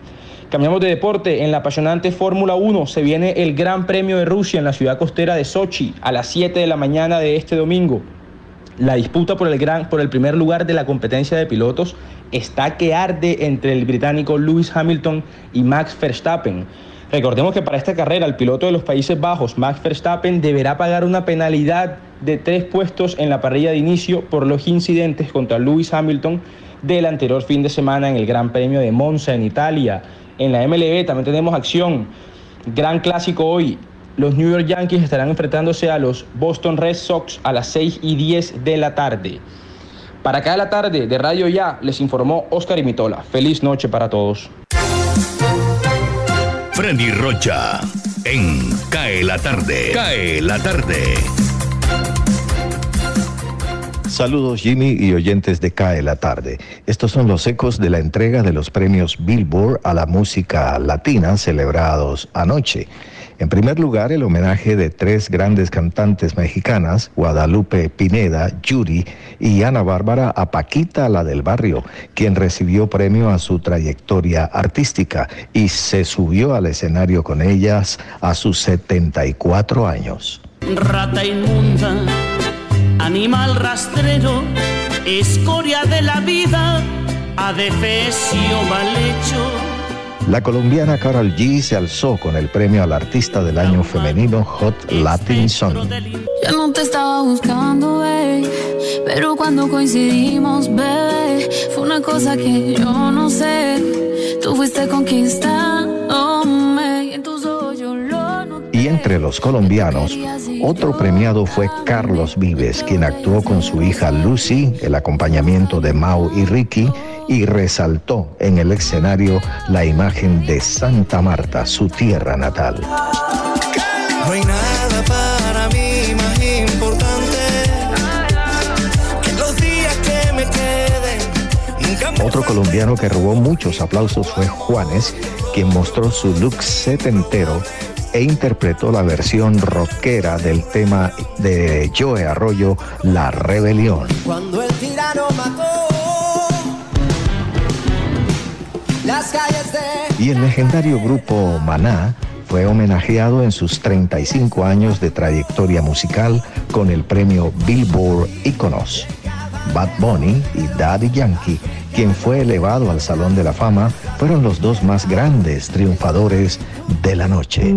Cambiamos de deporte. En la apasionante Fórmula 1 se viene el Gran Premio de Rusia en la ciudad costera de Sochi a las 7 de la mañana de este domingo. La disputa por el, gran, por el primer lugar de la competencia de pilotos está que arde entre el británico Lewis Hamilton y Max Verstappen. Recordemos que para esta carrera el piloto de los Países Bajos, Max Verstappen, deberá pagar una penalidad de tres puestos en la parrilla de inicio por los incidentes contra Lewis Hamilton del anterior fin de semana en el Gran Premio de Monza en Italia. En la MLB también tenemos acción. Gran clásico hoy. Los New York Yankees estarán enfrentándose a los Boston Red Sox a las 6 y 10 de la tarde. Para cada la tarde de Radio Ya les informó Oscar Imitola. Feliz noche para todos. Freddy Rocha en Cae la tarde. Cae la tarde. Saludos Jimmy y oyentes de CAE la tarde. Estos son los ecos de la entrega de los premios Billboard a la música latina celebrados anoche. En primer lugar, el homenaje de tres grandes cantantes mexicanas, Guadalupe Pineda, Yuri y Ana Bárbara a Paquita, la del barrio, quien recibió premio a su trayectoria artística y se subió al escenario con ellas a sus 74 años. Rata inmunda, animal rastrero, escoria de la vida, adefesio La colombiana Carol G se alzó con el premio al artista del año femenino Hot Latin Song. Ya no te estaba buscando, babe, pero cuando coincidimos, bebé, fue una cosa que yo no sé. Tú fuiste conquistándome Y entre los colombianos, otro premiado fue Carlos Vives, quien actuó con su hija Lucy, el acompañamiento de Mau y Ricky, y resaltó en el escenario la imagen de Santa Marta, su tierra natal. No hay nada para mí más importante que los días que me queden. Nunca me Otro colombiano que robó muchos aplausos fue Juanes, quien mostró su look setentero e interpretó la versión rockera del tema de Joe Arroyo, La Rebelión. Cuando el tirano mató las calles de Y el legendario grupo Maná fue homenajeado en sus 35 años de trayectoria musical con el premio Billboard Iconos. Bad Bunny y Daddy Yankee, quien fue elevado al Salón de la Fama, fueron los dos más grandes triunfadores de la noche.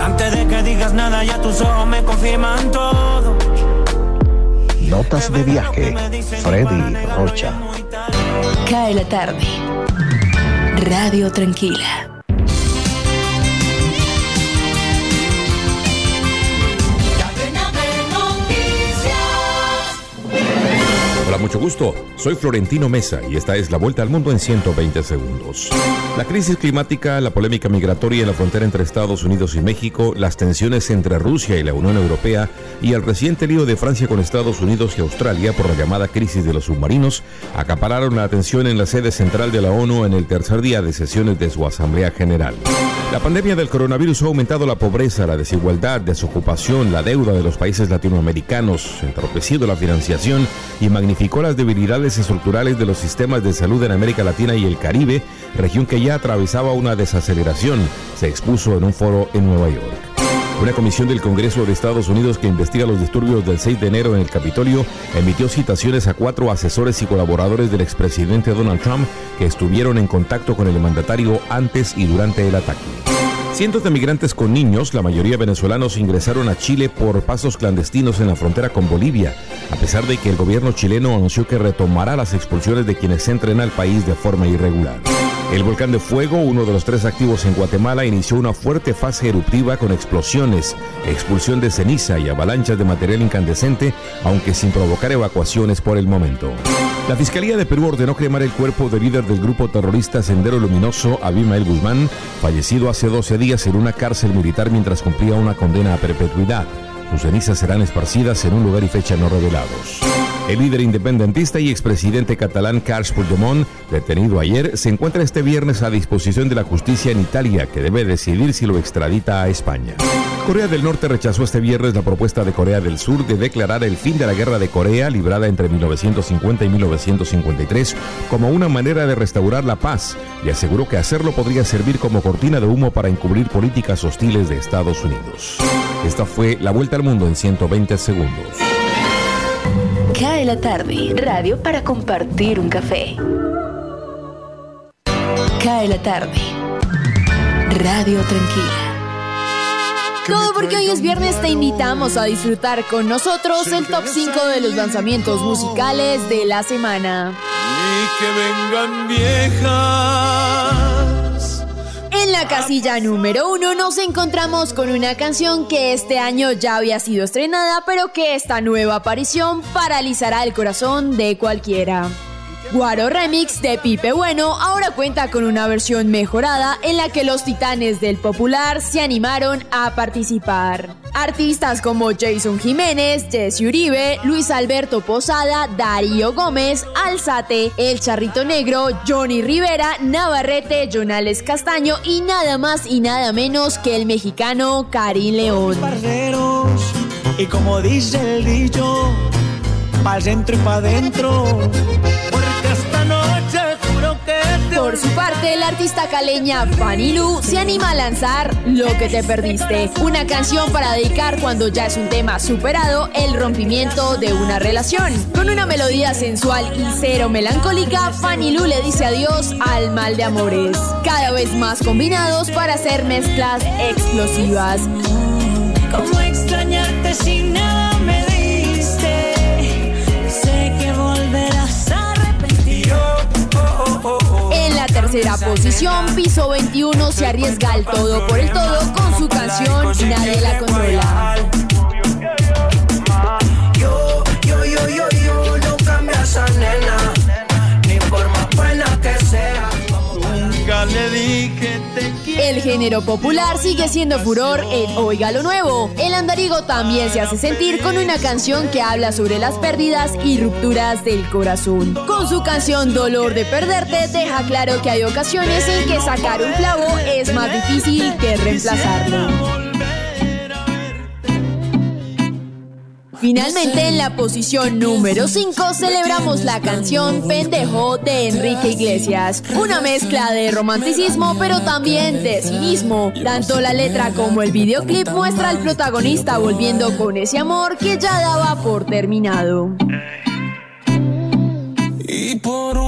Antes de que digas nada, ya tus ojos me confirman todo. Notas de viaje, Freddy Rocha. Cae la tarde. Radio Tranquila. Mucho gusto. Soy Florentino Mesa y esta es la vuelta al mundo en 120 segundos. La crisis climática, la polémica migratoria en la frontera entre Estados Unidos y México, las tensiones entre Rusia y la Unión Europea y el reciente lío de Francia con Estados Unidos y Australia por la llamada crisis de los submarinos acapararon la atención en la sede central de la ONU en el tercer día de sesiones de su Asamblea General. La pandemia del coronavirus ha aumentado la pobreza, la desigualdad, desocupación, la deuda de los países latinoamericanos, entorpecido la financiación y magnificó las debilidades estructurales de los sistemas de salud en América Latina y el Caribe, región que ya atravesaba una desaceleración, se expuso en un foro en Nueva York. Una comisión del Congreso de Estados Unidos que investiga los disturbios del 6 de enero en el Capitolio emitió citaciones a cuatro asesores y colaboradores del expresidente Donald Trump que estuvieron en contacto con el mandatario antes y durante el ataque. Cientos de migrantes con niños, la mayoría venezolanos, ingresaron a Chile por pasos clandestinos en la frontera con Bolivia, a pesar de que el gobierno chileno anunció que retomará las expulsiones de quienes entren al país de forma irregular. El volcán de fuego, uno de los tres activos en Guatemala, inició una fuerte fase eruptiva con explosiones, expulsión de ceniza y avalanchas de material incandescente, aunque sin provocar evacuaciones por el momento. La Fiscalía de Perú ordenó cremar el cuerpo del líder del grupo terrorista Sendero Luminoso, Abimael Guzmán, fallecido hace 12 días en una cárcel militar mientras cumplía una condena a perpetuidad. Sus cenizas serán esparcidas en un lugar y fecha no revelados. El líder independentista y expresidente catalán Carles Puigdemont, detenido ayer, se encuentra este viernes a disposición de la justicia en Italia, que debe decidir si lo extradita a España. Corea del Norte rechazó este viernes la propuesta de Corea del Sur de declarar el fin de la guerra de Corea, librada entre 1950 y 1953, como una manera de restaurar la paz, y aseguró que hacerlo podría servir como cortina de humo para encubrir políticas hostiles de Estados Unidos. Esta fue la vuelta al mundo en 120 segundos. Cae la tarde. Radio para compartir un café. Cae la tarde. Radio Tranquila. Todo porque hoy es viernes te invitamos a disfrutar con nosotros el top 5 de los lanzamientos musicales de la semana. Y que vengan viejas. En la casilla número 1 nos encontramos con una canción que este año ya había sido estrenada, pero que esta nueva aparición paralizará el corazón de cualquiera. Guaro Remix de Pipe Bueno ahora cuenta con una versión mejorada en la que los titanes del popular se animaron a participar. Artistas como Jason Jiménez, Jesse Uribe, Luis Alberto Posada, Darío Gómez, Alzate, El Charrito Negro, Johnny Rivera, Navarrete, Jonales Castaño y nada más y nada menos que el mexicano Karim León. Y como dice el dicho, pa'l centro y. Por su parte, la artista caleña Fanny Lu se anima a lanzar Lo que te perdiste, una canción para dedicar cuando ya es un tema superado el rompimiento de una relación. Con una melodía sensual y cero melancólica, Fanny Lu le dice adiós al mal de amores, cada vez más combinados para hacer mezclas explosivas. Piso 21 se arriesga al todo por el todo con su canción Nadie la controla. El género popular sigue siendo furor en Oiga lo Nuevo. El andarigo también se hace sentir con una canción que habla sobre las pérdidas y rupturas del corazón. Con su canción Dolor de Perderte deja claro que hay ocasiones en que sacar un clavo es más difícil que reemplazarlo. Finalmente, en la posición número 5 celebramos la canción Pendejo de Enrique Iglesias. Una mezcla de romanticismo, pero también de cinismo. Tanto la letra como el videoclip muestra al protagonista volviendo con ese amor que ya daba por terminado.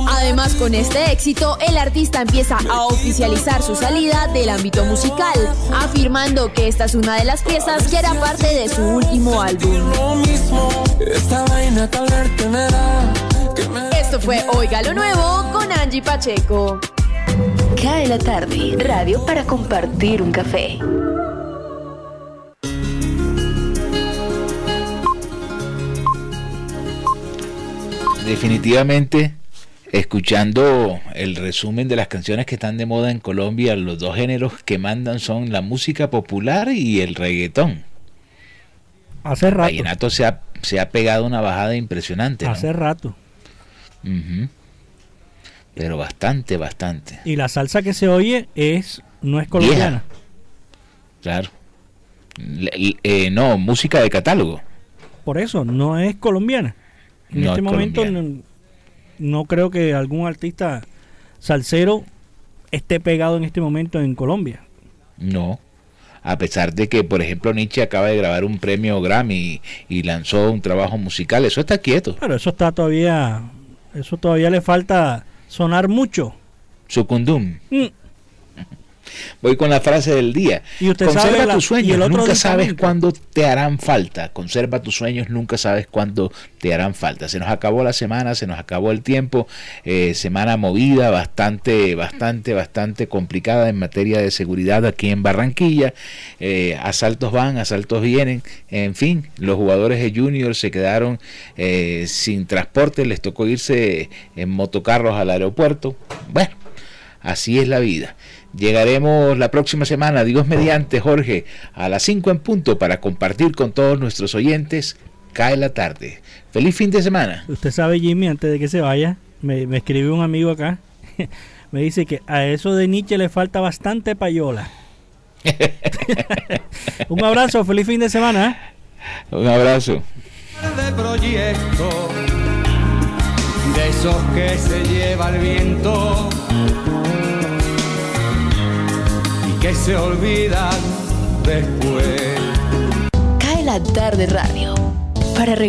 Además, con este éxito, el artista empieza a oficializar su salida del ámbito musical, afirmando que esta es una de las piezas que era parte de su último álbum. Esto fue Oiga lo Nuevo con Angie Pacheco. Cae la tarde, radio para compartir un café. Definitivamente, escuchando el resumen de las canciones que están de moda en Colombia, los dos géneros que mandan son la música popular y el reggaetón. Hace rato. vallenato se ha, se ha pegado una bajada impresionante. ¿no? Hace rato. Pero bastante, bastante. Y la salsa que se oye es no es colombiana. Claro. Le- eh, no, música de catálogo. Por eso, no es colombiana. En No este es momento no, no creo que algún artista salsero esté pegado en este momento en Colombia. No. A pesar de que, por ejemplo, Nietzsche acaba de grabar un premio Grammy y, y lanzó un trabajo musical, eso está quieto. Pero eso está todavía, eso todavía le falta sonar mucho. Sucundum. Mm. Voy con la frase del día. Y usted Conserva sabe la- tus y sueños, el otro nunca sabes aditamento. cuándo te harán falta. Conserva tus sueños, nunca sabes cuándo te harán falta. Se nos acabó la semana, se nos acabó el tiempo. eh, semana movida, bastante, bastante, bastante complicada en materia de seguridad aquí en Barranquilla. Eh, asaltos van, asaltos vienen. En fin, los jugadores de Junior se quedaron eh, sin transporte, les tocó irse en motocarros al aeropuerto. Bueno, Así es la vida. Llegaremos la próxima semana, Dios mediante, Jorge, a las 5 en punto para compartir con todos nuestros oyentes. Cae la tarde. Feliz fin de semana. Usted sabe, Jimmy, antes de que se vaya, me, me escribió un amigo acá. me dice que a eso de Nietzsche le falta bastante payola. un abrazo, feliz fin de semana. ¿eh? Un abrazo. de proyecto, de esos que se lleva el viento que se olvidan después. Cae la tarde radio para regresar.